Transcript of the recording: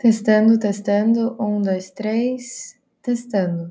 Testando, testando. Um, dois, três. Testando.